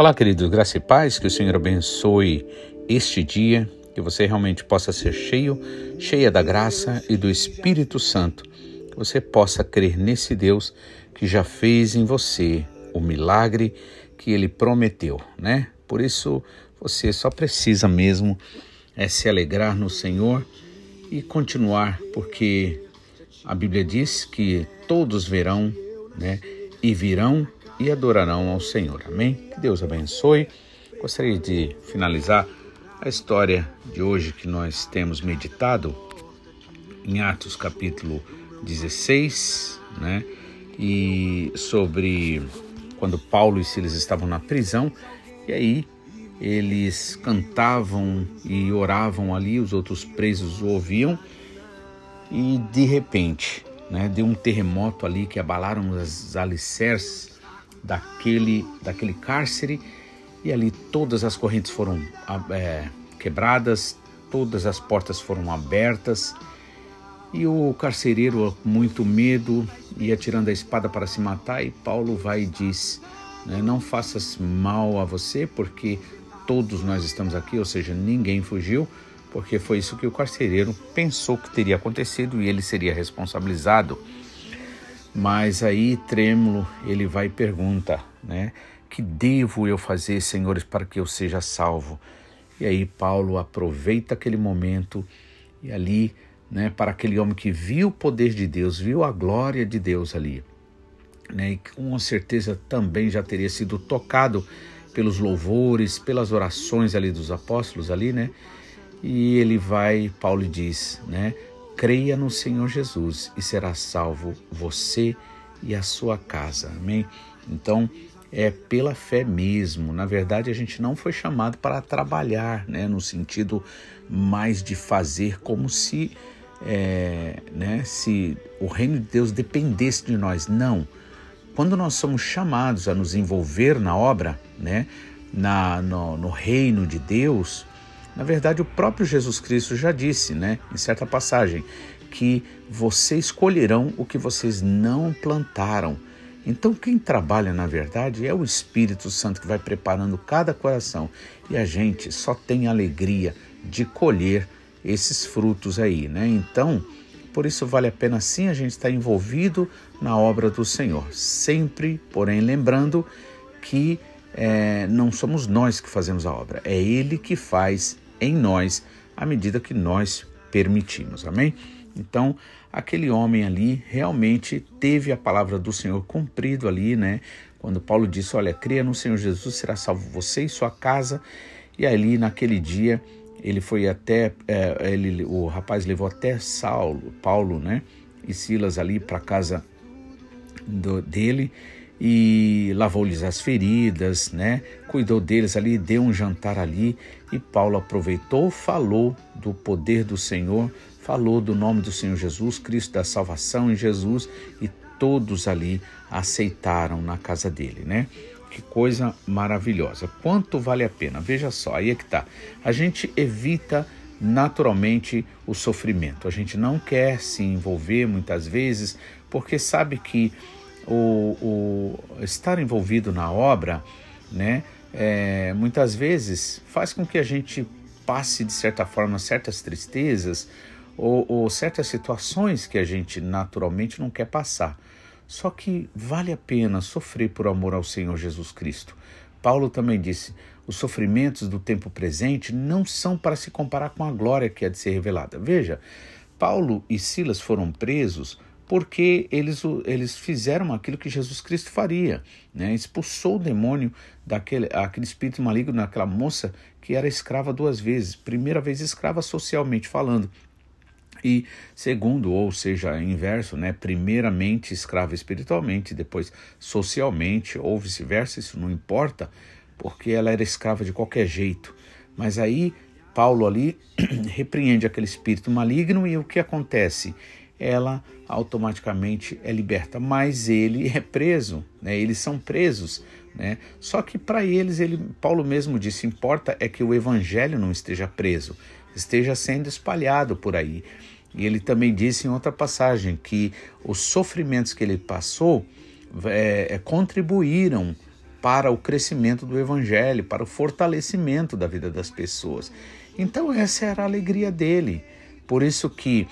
Olá, queridos, graça e paz, que o Senhor abençoe este dia, que você realmente possa ser cheio, cheia da graça e do Espírito Santo, que você possa crer nesse Deus que já fez em você o milagre que ele prometeu, né? Por isso você só precisa mesmo é se alegrar no Senhor e continuar, porque a Bíblia diz que todos verão, né? E virão e adorarão ao Senhor. Amém? Que Deus abençoe. Gostaria de finalizar a história de hoje que nós temos meditado em Atos capítulo 16, né? E sobre quando Paulo e Silas estavam na prisão, e aí eles cantavam e oravam ali, os outros presos o ouviam, e de repente, né, deu um terremoto ali que abalaram as alicerces daquele, daquele cárcere e ali todas as correntes foram é, quebradas, todas as portas foram abertas e o carcereiro, muito medo, ia tirando a espada para se matar e Paulo vai e diz, né, não faças mal a você porque todos nós estamos aqui, ou seja, ninguém fugiu, porque foi isso que o carcereiro pensou que teria acontecido e ele seria responsabilizado. Mas aí, trêmulo, ele vai e pergunta, né? Que devo eu fazer, senhores, para que eu seja salvo? E aí Paulo aproveita aquele momento e ali, né, para aquele homem que viu o poder de Deus, viu a glória de Deus ali, né, e com certeza também já teria sido tocado pelos louvores, pelas orações ali dos apóstolos ali, né? E ele vai, Paulo diz, né? Creia no Senhor Jesus e será salvo você e a sua casa. Amém? Então, é pela fé mesmo. Na verdade, a gente não foi chamado para trabalhar, né, no sentido mais de fazer como se, é, né, se o reino de Deus dependesse de nós. Não. Quando nós somos chamados a nos envolver na obra, né, na, no, no reino de Deus, na verdade, o próprio Jesus Cristo já disse, né, em certa passagem, que vocês colherão o que vocês não plantaram. Então, quem trabalha, na verdade, é o Espírito Santo que vai preparando cada coração. E a gente só tem alegria de colher esses frutos aí, né? Então, por isso vale a pena sim a gente estar envolvido na obra do Senhor. Sempre, porém, lembrando que é, não somos nós que fazemos a obra, é Ele que faz em nós à medida que nós permitimos. Amém? Então, aquele homem ali realmente teve a palavra do Senhor cumprido ali, né? Quando Paulo disse: Olha, creia no Senhor Jesus, será salvo você e sua casa. E ali, naquele dia, ele foi até, é, ele, o rapaz levou até Saulo, Paulo, né? E Silas ali para casa do, dele e lavou-lhes as feridas, né? Cuidou deles ali, deu um jantar ali e Paulo aproveitou, falou do poder do Senhor, falou do nome do Senhor Jesus, Cristo da salvação em Jesus e todos ali aceitaram na casa dele, né? Que coisa maravilhosa. Quanto vale a pena? Veja só, aí é que tá. A gente evita naturalmente o sofrimento. A gente não quer se envolver muitas vezes porque sabe que o, o estar envolvido na obra, né, é, muitas vezes faz com que a gente passe de certa forma certas tristezas ou, ou certas situações que a gente naturalmente não quer passar. Só que vale a pena sofrer por amor ao Senhor Jesus Cristo. Paulo também disse: os sofrimentos do tempo presente não são para se comparar com a glória que há de ser revelada. Veja, Paulo e Silas foram presos porque eles, eles fizeram aquilo que Jesus Cristo faria, né? expulsou o demônio daquele aquele espírito maligno naquela moça que era escrava duas vezes, primeira vez escrava socialmente falando, e segundo, ou seja, inverso, né? primeiramente escrava espiritualmente, depois socialmente, ou vice-versa, isso não importa, porque ela era escrava de qualquer jeito. Mas aí Paulo ali repreende aquele espírito maligno e o que acontece? Ela automaticamente é liberta, mas ele é preso, né? eles são presos. Né? Só que para eles, ele, Paulo mesmo disse: importa é que o evangelho não esteja preso, esteja sendo espalhado por aí. E ele também disse em outra passagem que os sofrimentos que ele passou é, é, contribuíram para o crescimento do evangelho, para o fortalecimento da vida das pessoas. Então essa era a alegria dele. Por isso que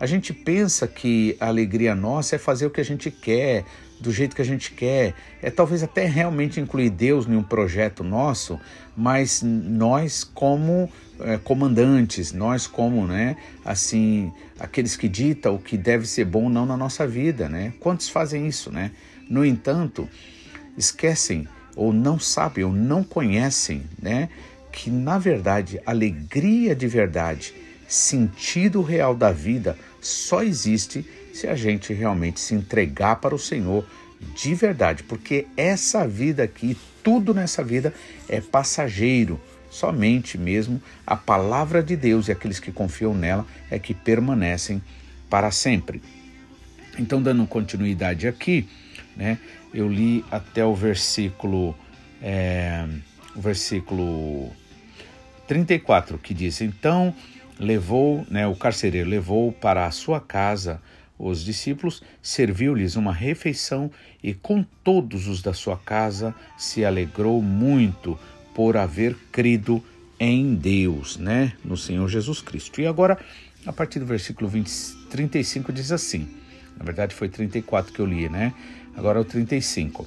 a gente pensa que a alegria nossa é fazer o que a gente quer, do jeito que a gente quer, é talvez até realmente incluir Deus em um projeto nosso, mas nós como é, comandantes, nós como, né, assim, aqueles que ditam o que deve ser bom não na nossa vida, né? Quantos fazem isso, né? No entanto, esquecem ou não sabem ou não conhecem, né, que na verdade alegria de verdade, sentido real da vida só existe se a gente realmente se entregar para o Senhor de verdade, porque essa vida aqui, tudo nessa vida é passageiro. Somente mesmo a palavra de Deus e aqueles que confiam nela é que permanecem para sempre. Então, dando continuidade aqui, né, eu li até o versículo, é, o versículo 34, que diz: Então levou, né, o carcereiro levou para a sua casa os discípulos, serviu-lhes uma refeição e com todos os da sua casa se alegrou muito por haver crido em Deus, né, no Senhor Jesus Cristo. E agora, a partir do versículo 20, 35 diz assim, na verdade foi 34 que eu li, né? Agora é o 35.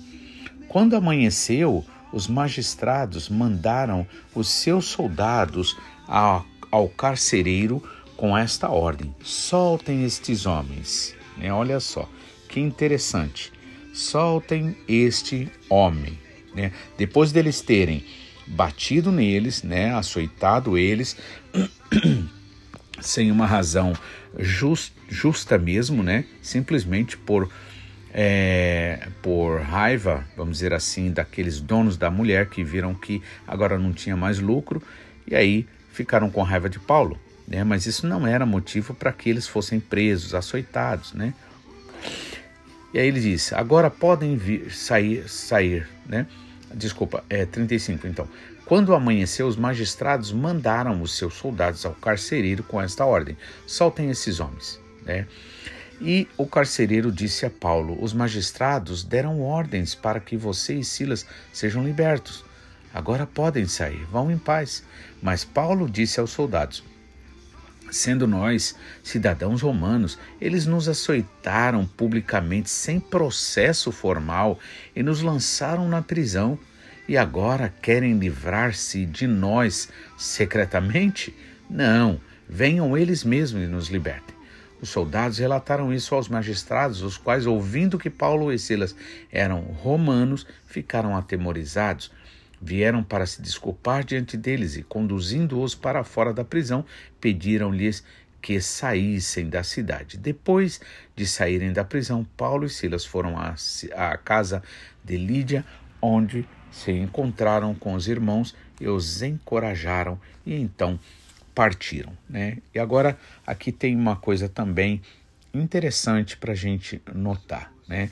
Quando amanheceu, os magistrados mandaram os seus soldados a ao carcereiro com esta ordem: soltem estes homens. Né? Olha só, que interessante. Soltem este homem. Né? Depois deles terem batido neles, né? açoitado eles, sem uma razão just, justa mesmo, né? simplesmente por, é, por raiva, vamos dizer assim, daqueles donos da mulher que viram que agora não tinha mais lucro e aí ficaram com raiva de Paulo, né? mas isso não era motivo para que eles fossem presos, açoitados. Né? E aí ele diz: agora podem vir, sair, sair, né? Desculpa, é 35 então. Quando amanheceu, os magistrados mandaram os seus soldados ao carcereiro com esta ordem: soltem esses homens. Né? E o carcereiro disse a Paulo: Os magistrados deram ordens para que você e Silas sejam libertos. Agora podem sair, vão em paz. Mas Paulo disse aos soldados: Sendo nós cidadãos romanos, eles nos açoitaram publicamente sem processo formal e nos lançaram na prisão. E agora querem livrar-se de nós secretamente? Não, venham eles mesmos e nos libertem. Os soldados relataram isso aos magistrados, os quais, ouvindo que Paulo e Silas eram romanos, ficaram atemorizados vieram para se desculpar diante deles e, conduzindo-os para fora da prisão, pediram-lhes que saíssem da cidade. Depois de saírem da prisão, Paulo e Silas foram à, à casa de Lídia, onde se encontraram com os irmãos e os encorajaram e então partiram. Né? E agora aqui tem uma coisa também interessante para a gente notar. Né?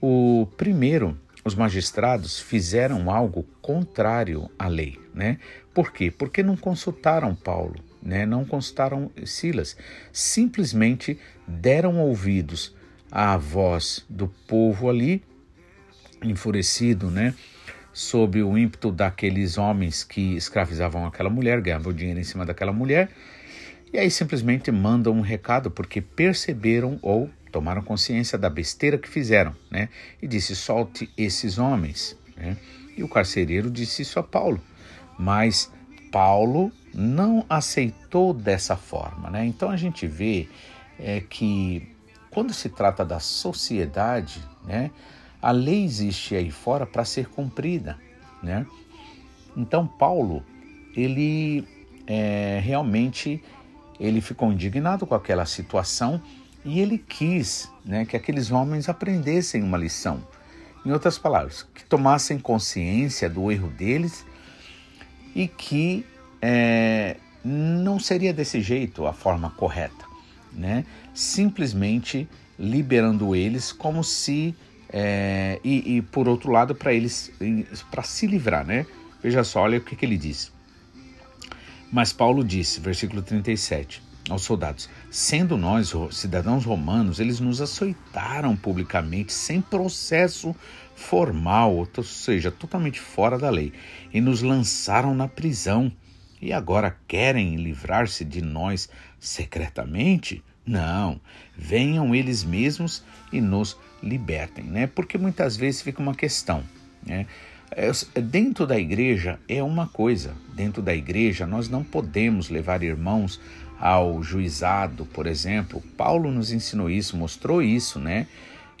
O primeiro os magistrados fizeram algo contrário à lei, né? Por quê? Porque não consultaram Paulo, né? Não consultaram Silas, simplesmente deram ouvidos à voz do povo ali, enfurecido, né? Sob o ímpeto daqueles homens que escravizavam aquela mulher, ganhavam dinheiro em cima daquela mulher, e aí simplesmente mandam um recado porque perceberam ou tomaram consciência da besteira que fizeram, né? E disse: solte esses homens. Né? E o carcereiro disse isso a Paulo, mas Paulo não aceitou dessa forma, né? Então a gente vê é, que quando se trata da sociedade, né? A lei existe aí fora para ser cumprida, né? Então Paulo ele é, realmente ele ficou indignado com aquela situação e ele quis né, que aqueles homens aprendessem uma lição. Em outras palavras, que tomassem consciência do erro deles e que é, não seria desse jeito a forma correta, né? Simplesmente liberando eles como se é, e, e, por outro lado para eles para se livrar, né? Veja só, olha o que, que ele diz. Mas Paulo disse, versículo 37, aos soldados: Sendo nós cidadãos romanos, eles nos açoitaram publicamente, sem processo formal, ou seja, totalmente fora da lei, e nos lançaram na prisão. E agora querem livrar-se de nós secretamente? Não, venham eles mesmos e nos libertem, né? Porque muitas vezes fica uma questão, né? É, dentro da igreja é uma coisa, dentro da igreja nós não podemos levar irmãos ao juizado, por exemplo. Paulo nos ensinou isso, mostrou isso, né?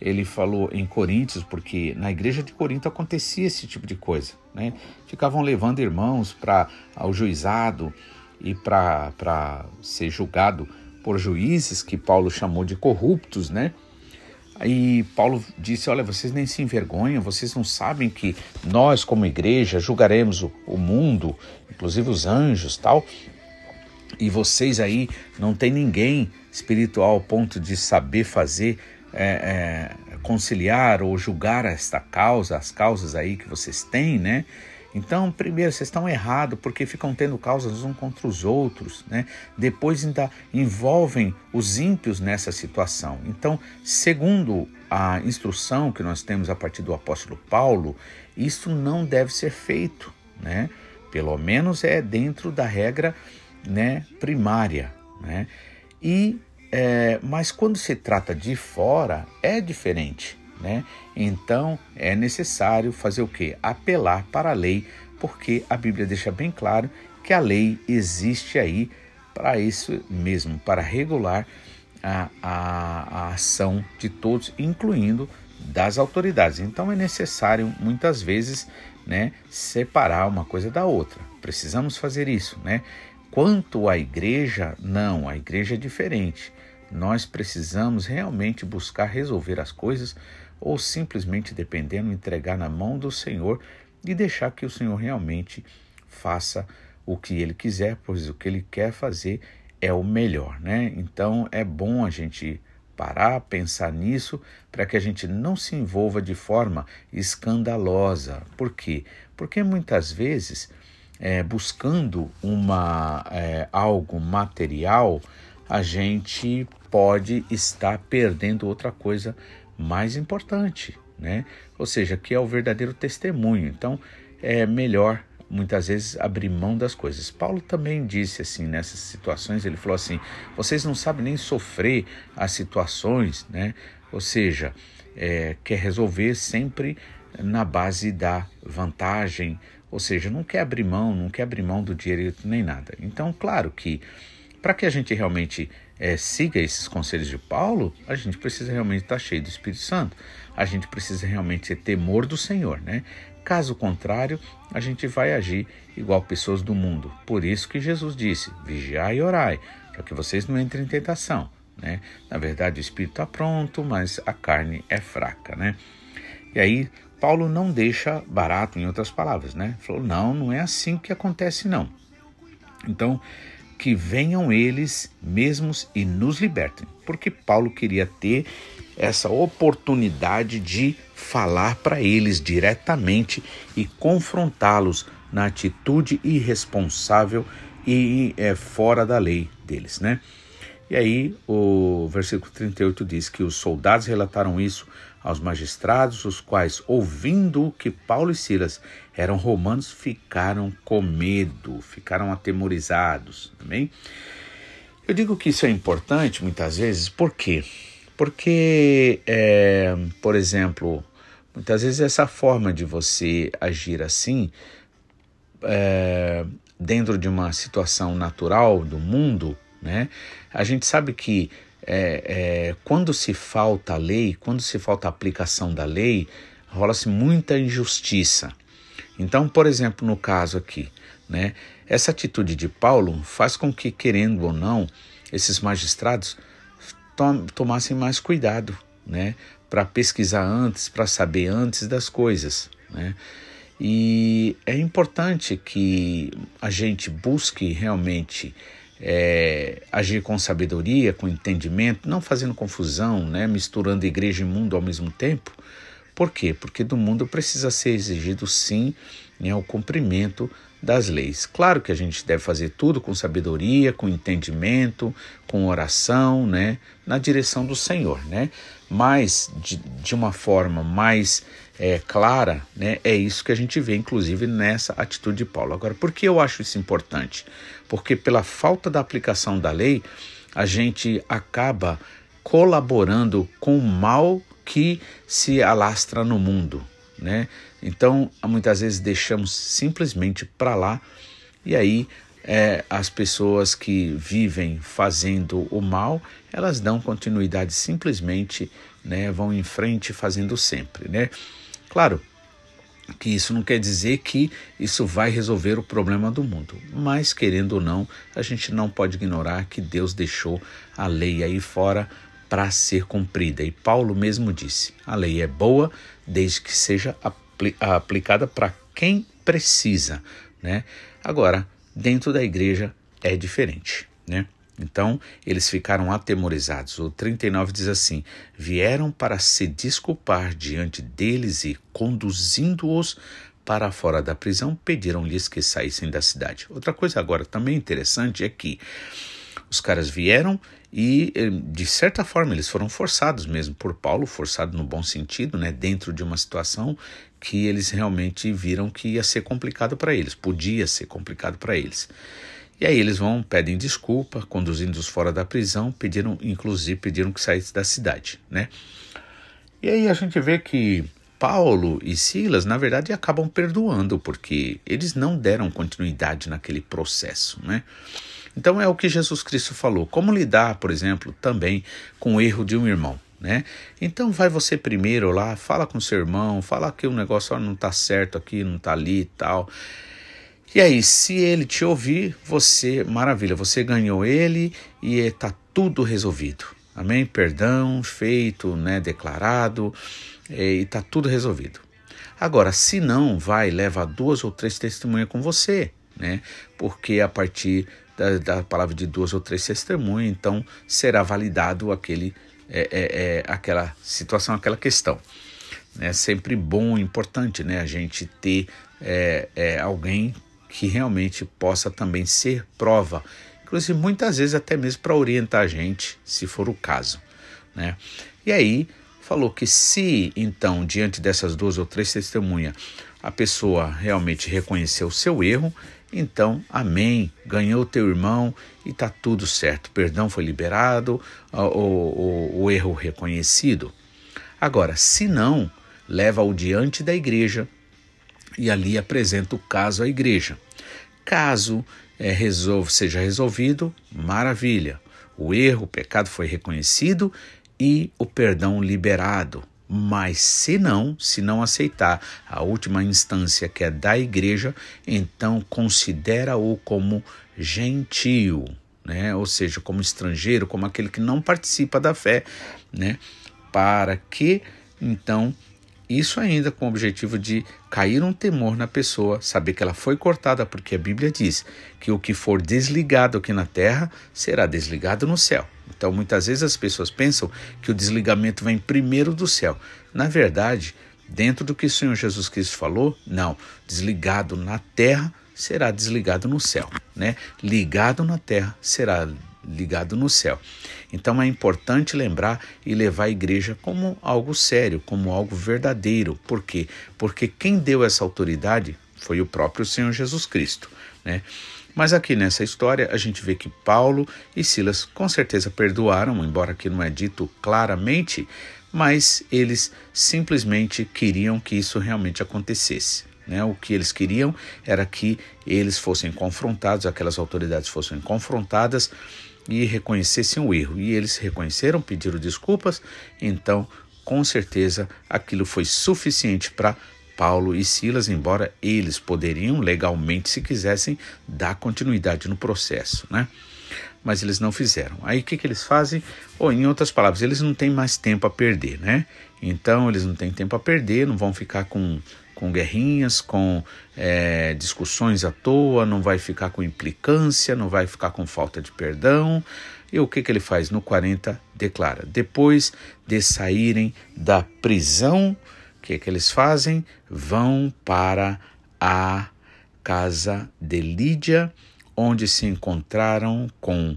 Ele falou em Coríntios, porque na igreja de Corinto acontecia esse tipo de coisa, né? Ficavam levando irmãos para ao juizado e para ser julgado por juízes que Paulo chamou de corruptos, né? Aí Paulo disse: Olha, vocês nem se envergonham, vocês não sabem que nós, como igreja, julgaremos o, o mundo, inclusive os anjos tal. E vocês aí não tem ninguém espiritual ao ponto de saber fazer, é, é, conciliar ou julgar esta causa, as causas aí que vocês têm, né? Então, primeiro, vocês estão errados porque ficam tendo causas uns contra os outros, né? Depois ainda envolvem os ímpios nessa situação. Então, segundo a instrução que nós temos a partir do apóstolo Paulo, isso não deve ser feito, né? Pelo menos é dentro da regra, né, primária, né? E é, mas quando se trata de fora é diferente. Né? Então é necessário fazer o que? Apelar para a lei, porque a Bíblia deixa bem claro que a lei existe aí para isso mesmo, para regular a, a, a ação de todos, incluindo das autoridades. Então é necessário muitas vezes né, separar uma coisa da outra. Precisamos fazer isso. Né? Quanto à igreja, não, a igreja é diferente. Nós precisamos realmente buscar resolver as coisas ou simplesmente dependendo, entregar na mão do Senhor e deixar que o Senhor realmente faça o que ele quiser, pois o que ele quer fazer é o melhor, né? Então é bom a gente parar, pensar nisso, para que a gente não se envolva de forma escandalosa. Por quê? Porque muitas vezes, é, buscando uma, é, algo material, a gente pode estar perdendo outra coisa mais importante, né? Ou seja, que é o verdadeiro testemunho. Então, é melhor muitas vezes abrir mão das coisas. Paulo também disse assim nessas situações, ele falou assim: vocês não sabem nem sofrer as situações, né? Ou seja, é, quer resolver sempre na base da vantagem, ou seja, não quer abrir mão, não quer abrir mão do direito nem nada. Então, claro que para que a gente realmente é, siga esses conselhos de Paulo, a gente precisa realmente estar cheio do Espírito Santo. A gente precisa realmente ter temor do Senhor, né? Caso contrário, a gente vai agir igual pessoas do mundo. Por isso que Jesus disse: vigiai e orai, para que vocês não entrem em tentação. Né? Na verdade, o espírito está pronto, mas a carne é fraca. Né? E aí, Paulo não deixa barato, em outras palavras. Né? Falou: não, não é assim que acontece, não. Então, que venham eles mesmos e nos libertem, porque Paulo queria ter essa oportunidade de falar para eles diretamente e confrontá-los na atitude irresponsável e é, fora da lei deles, né? E aí o versículo 38 diz que os soldados relataram isso aos magistrados, os quais, ouvindo que Paulo e Silas eram romanos, ficaram com medo, ficaram atemorizados. Também. Eu digo que isso é importante muitas vezes, por quê? Porque, é, por exemplo, muitas vezes essa forma de você agir assim, é, dentro de uma situação natural do mundo, né? A gente sabe que é, é, quando se falta a lei, quando se falta a aplicação da lei, rola-se muita injustiça. Então, por exemplo, no caso aqui, né, essa atitude de Paulo faz com que, querendo ou não, esses magistrados tom tomassem mais cuidado, né, para pesquisar antes, para saber antes das coisas, né. E é importante que a gente busque realmente é, agir com sabedoria, com entendimento, não fazendo confusão, né, misturando igreja e mundo ao mesmo tempo. Por quê? Porque do mundo precisa ser exigido sim né, o cumprimento das leis. Claro que a gente deve fazer tudo com sabedoria, com entendimento, com oração, né, na direção do Senhor, né? Mas de, de uma forma mais é, clara, né, é isso que a gente vê, inclusive, nessa atitude de Paulo. Agora, por que eu acho isso importante? Porque pela falta da aplicação da lei, a gente acaba colaborando com o mal que se alastra no mundo, né? Então, muitas vezes deixamos simplesmente para lá e aí é, as pessoas que vivem fazendo o mal, elas dão continuidade simplesmente, né, vão em frente fazendo sempre, né? Claro que isso não quer dizer que isso vai resolver o problema do mundo, mas querendo ou não, a gente não pode ignorar que Deus deixou a lei aí fora para ser cumprida. E Paulo mesmo disse: a lei é boa desde que seja apli aplicada para quem precisa, né? Agora, dentro da igreja é diferente, né? Então, eles ficaram atemorizados. O 39 diz assim: Vieram para se desculpar diante deles e, conduzindo-os para fora da prisão, pediram-lhes que saíssem da cidade. Outra coisa agora também interessante é que os caras vieram e, eh, de certa forma, eles foram forçados mesmo por Paulo, forçado no bom sentido, né, dentro de uma situação que eles realmente viram que ia ser complicado para eles, podia ser complicado para eles. E aí eles vão, pedem desculpa, conduzindo-os fora da prisão, pediram, inclusive pediram que saísse da cidade, né? E aí a gente vê que Paulo e Silas, na verdade, acabam perdoando, porque eles não deram continuidade naquele processo, né? Então é o que Jesus Cristo falou. Como lidar, por exemplo, também com o erro de um irmão, né? Então vai você primeiro lá, fala com seu irmão, fala que o negócio não está certo aqui, não está ali e tal. E aí, se ele te ouvir, você, maravilha, você ganhou ele e está tudo resolvido. Amém? Perdão feito, né, declarado, e está tudo resolvido. Agora, se não, vai, leva duas ou três testemunhas com você, né? Porque a partir da, da palavra de duas ou três testemunhas, então será validado aquele, é, é, é, aquela situação, aquela questão. É sempre bom, importante, né, a gente ter é, é, alguém que realmente possa também ser prova, inclusive muitas vezes até mesmo para orientar a gente, se for o caso, né? E aí falou que se então diante dessas duas ou três testemunhas a pessoa realmente reconheceu o seu erro, então, amém, ganhou teu irmão e está tudo certo. Perdão foi liberado, o, o, o erro reconhecido. Agora, se não, leva-o diante da igreja e ali apresenta o caso à igreja. Caso é, resolve, seja resolvido, maravilha. O erro, o pecado foi reconhecido e o perdão liberado. Mas se não, se não aceitar a última instância que é da igreja, então considera-o como gentio, né? Ou seja, como estrangeiro, como aquele que não participa da fé, né? Para que então isso ainda com o objetivo de cair um temor na pessoa, saber que ela foi cortada, porque a Bíblia diz que o que for desligado aqui na terra será desligado no céu. Então, muitas vezes as pessoas pensam que o desligamento vem primeiro do céu. Na verdade, dentro do que o Senhor Jesus Cristo falou, não, desligado na terra será desligado no céu, né? Ligado na terra será ligado no céu. Então é importante lembrar e levar a igreja como algo sério, como algo verdadeiro. Por quê? Porque quem deu essa autoridade foi o próprio Senhor Jesus Cristo, né? Mas aqui nessa história a gente vê que Paulo e Silas com certeza perdoaram, embora aqui não é dito claramente, mas eles simplesmente queriam que isso realmente acontecesse. Né? O que eles queriam era que eles fossem confrontados, aquelas autoridades fossem confrontadas e reconhecessem o erro. E eles reconheceram, pediram desculpas, então com certeza aquilo foi suficiente para Paulo e Silas, embora eles poderiam legalmente, se quisessem, dar continuidade no processo, né? Mas eles não fizeram. Aí o que, que eles fazem? Ou, em outras palavras, eles não têm mais tempo a perder, né? Então eles não têm tempo a perder, não vão ficar com, com guerrinhas, com é, discussões à toa, não vai ficar com implicância, não vai ficar com falta de perdão. E o que, que ele faz? No 40, declara: depois de saírem da prisão, o que, que eles fazem? Vão para a casa de Lídia, onde se encontraram com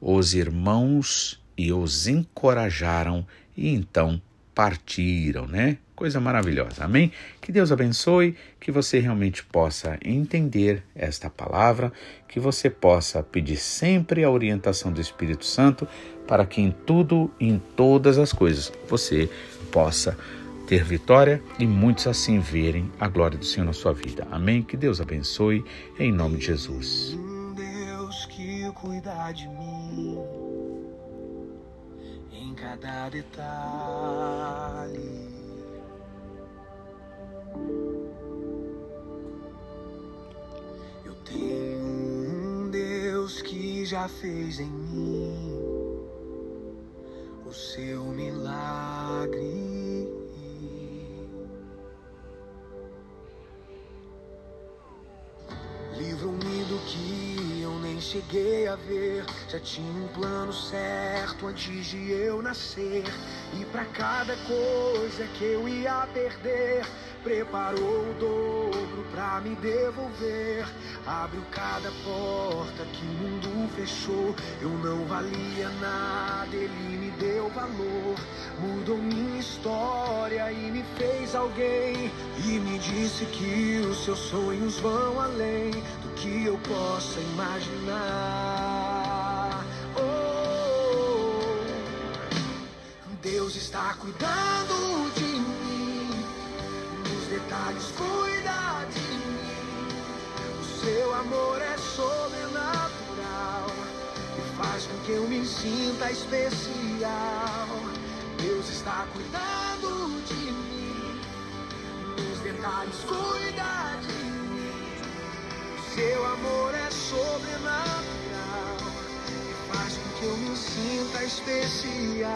os irmãos e os encorajaram e então partiram, né? Coisa maravilhosa, amém? Que Deus abençoe, que você realmente possa entender esta palavra, que você possa pedir sempre a orientação do Espírito Santo para que em tudo em todas as coisas você possa ter vitória e muitos assim verem a glória do Senhor na sua vida. Amém? Que Deus abençoe em nome de Jesus. Deus que cuida de mim cada detalhe. Eu tenho um Deus que já fez em mim o seu milagre. Cheguei a ver. Já tinha um plano certo antes de eu nascer. E para cada coisa que eu ia perder, preparou o dobro pra me devolver. Abriu cada porta que o mundo fechou. Eu não valia nada, ele me deu valor. Mudou minha história e me fez alguém. E me disse que os seus sonhos vão além do que eu possa imaginar. Deus está cuidando de mim, nos detalhes cuida de mim. O seu amor é sobrenatural e faz com que eu me sinta especial. Deus está cuidando de mim, nos detalhes cuida de mim. Seu amor é sobrenatural eu me sinta especial.